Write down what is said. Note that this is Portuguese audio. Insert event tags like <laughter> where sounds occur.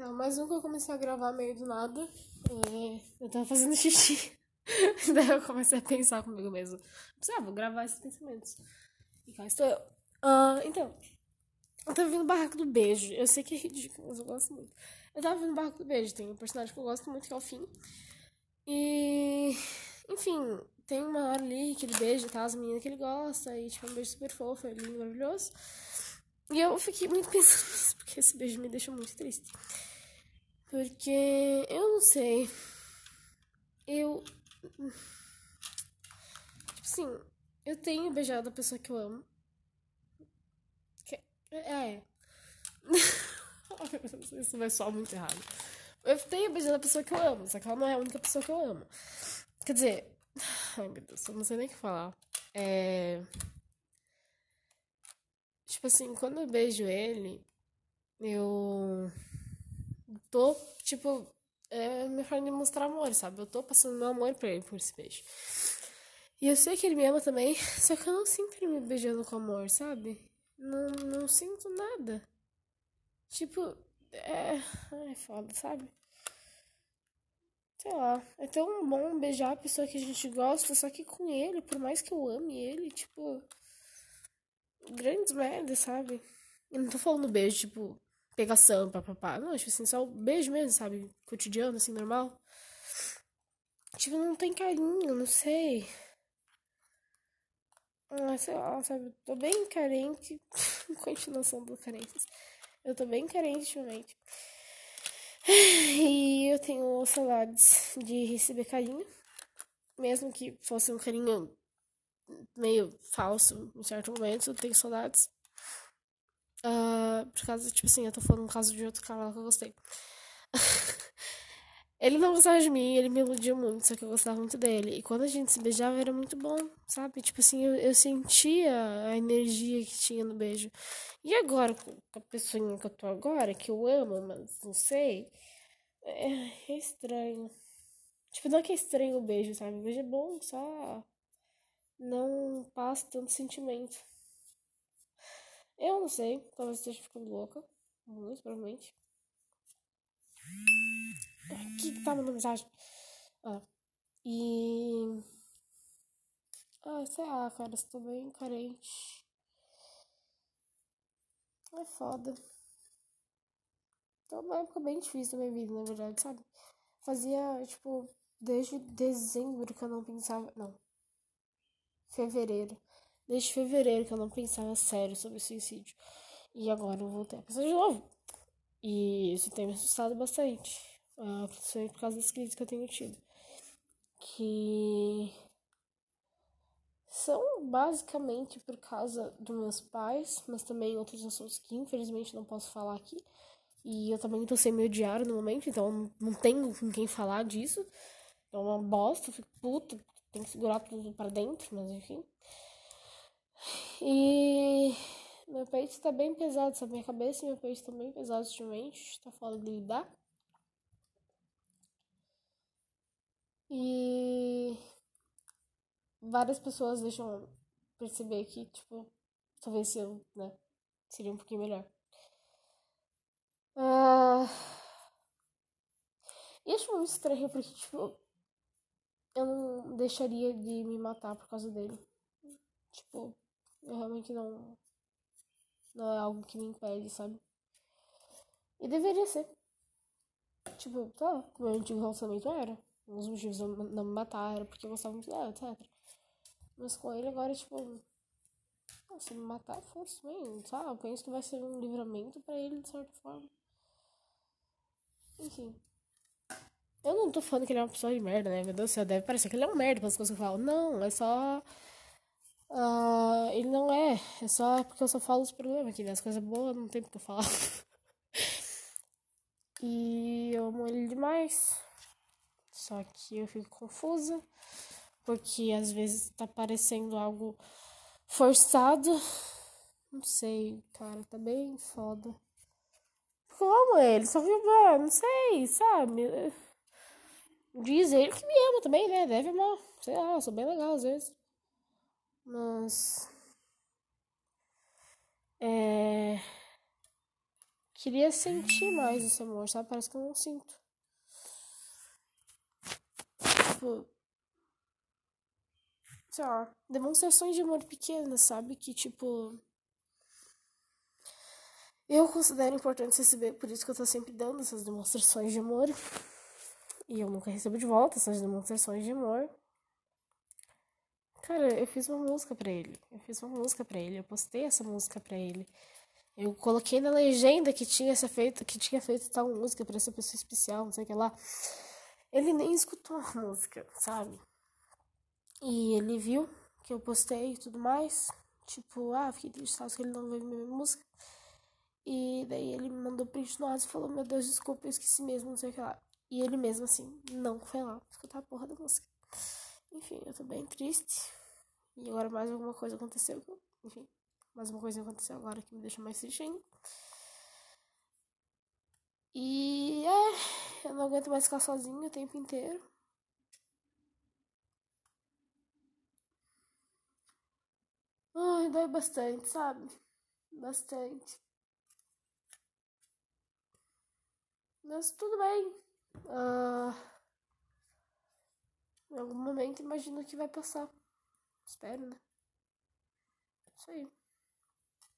Então, mais um que eu comecei a gravar meio do nada. É... Eu tava fazendo xixi. <laughs> Daí eu comecei a pensar comigo mesmo. Ah, vou gravar esses pensamentos. E cá estou eu. Uh, então, eu tava vendo o Barraco do Beijo. Eu sei que é ridículo, mas eu gosto muito. Eu tava vendo o Barraco do Beijo. Tem um personagem que eu gosto muito, que é o Finn. E... Enfim, tem uma hora ali que ele beija tá, as meninas que ele gosta. E, tipo, é um beijo super fofo, é lindo, maravilhoso. E eu fiquei muito <laughs> pensando nisso, porque esse beijo me deixa muito triste. Porque eu não sei. Eu. Tipo assim, eu tenho beijado a pessoa que eu amo. Que... É. <laughs> Isso vai soar muito errado. Eu tenho beijado a pessoa que eu amo, só que ela não é a única pessoa que eu amo. Quer dizer. <sighs> Ai meu Deus, eu não sei nem o que falar. É. Tipo assim, quando eu beijo ele, eu tô, tipo, é, me forma de mostrar amor, sabe? Eu tô passando meu amor pra ele por esse beijo. E eu sei que ele me ama também, <laughs> só que eu não sinto ele me beijando com amor, sabe? Não, não sinto nada. Tipo, é. Ai, foda, sabe? Sei lá, é tão bom beijar a pessoa que a gente gosta, só que com ele, por mais que eu ame ele, tipo. Grandes merdas, sabe? Eu não tô falando beijo, tipo, pegação, papapá. Não, tipo assim, só beijo mesmo, sabe? Cotidiano, assim, normal. Tipo, não tem carinho, não sei. Ah, sei lá, sabe? Tô bem carente. <laughs> Continuação do carências. Eu tô bem carente ultimamente. <sighs> E eu tenho saudades de receber carinho. Mesmo que fosse um carinho meio falso em certo momento, eu tenho saudades. Uh, por causa, tipo assim, eu tô falando um caso de outro canal que eu gostei. <laughs> ele não gostava de mim, ele me iludiu muito, só que eu gostava muito dele. E quando a gente se beijava era muito bom, sabe? Tipo assim, eu, eu sentia a energia que tinha no beijo. E agora, com a pessoa que eu tô agora, que eu amo, mas não sei, é, é estranho. Tipo, não é que é estranho o beijo, sabe? O beijo é bom, só não passa tanto sentimento. Eu não sei, talvez esteja ficando louca. Muito provavelmente. O que, que tá mandando mensagem? Ah. E. Ah, sei lá, cara, estou bem carente. É foda. Então, uma época bem difícil da minha vida, na verdade, sabe? Fazia, tipo, desde dezembro que eu não pensava. Não. Fevereiro desde fevereiro que eu não pensava sério sobre suicídio. E agora eu voltei a pensar de novo. E isso tem me assustado bastante. Uh, por causa das crises que eu tenho tido. Que são basicamente por causa dos meus pais, mas também outros assuntos que infelizmente não posso falar aqui. E eu também tô sem meu diário no momento, então não tenho com quem falar disso. É uma bosta, fico puta, tem que segurar tudo para dentro, mas enfim. E meu peito está bem pesado, sabe? Minha cabeça e meu peito estão bem pesados ultimamente. Está foda de lidar. E várias pessoas deixam perceber que, tipo, talvez eu, né, seria um pouquinho melhor. Uh... E acho muito estranho porque, tipo, deixaria de me matar por causa dele. Tipo, eu realmente não. Não é algo que me impede, sabe? E deveria ser. Tipo, tá, meu antigo relacionamento era. Um dos motivos de não me matar era porque eu gostava muito dela, etc. Mas com ele agora, tipo. Se me matar, fosse bem, sabe? Eu penso que vai ser um livramento pra ele, de certa forma. Enfim. Eu não tô falando que ele é uma pessoa de merda, né? Meu Deus do céu, deve parecer que ele é um merda pelas coisas que eu falo. Não, é só Uh, ele não é, é só porque eu só falo os problemas aqui, né? As coisas boas não tem porque eu falar. <laughs> e eu amo ele demais. Só que eu fico confusa, porque às vezes tá parecendo algo forçado. Não sei, cara, tá bem foda. Amo ele, só que, não sei, sabe? Diz ele que me ama também, né? Deve amar. Sei lá, eu sou bem legal às vezes. Mas. É. queria sentir mais esse amor, sabe? Parece que eu não sinto. Tipo. Sei lá, demonstrações de amor pequenas, sabe? Que tipo. Eu considero importante receber, por isso que eu tô sempre dando essas demonstrações de amor. E eu nunca recebo de volta essas demonstrações de amor. Cara, eu fiz uma música para ele. Eu fiz uma música para ele. Eu postei essa música para ele. Eu coloquei na legenda que tinha feito, que tinha feito tal música para essa pessoa especial, não sei o que lá. Ele nem escutou a música, sabe? E ele viu que eu postei e tudo mais. Tipo, ah, fiquei triste, que ele não veio minha música. E daí ele me mandou print no e falou, meu Deus, desculpa, eu esqueci mesmo, não sei o que lá. E ele mesmo assim, não foi lá escutar a porra da música. Enfim, eu tô bem triste. E agora mais alguma coisa aconteceu. Enfim, mais uma coisa aconteceu agora que me deixa mais triste ainda. E é, eu não aguento mais ficar sozinho o tempo inteiro. Ai, dói bastante, sabe? Bastante. Mas tudo bem. Uh, em algum momento imagino que vai passar. Espero, né? Isso aí.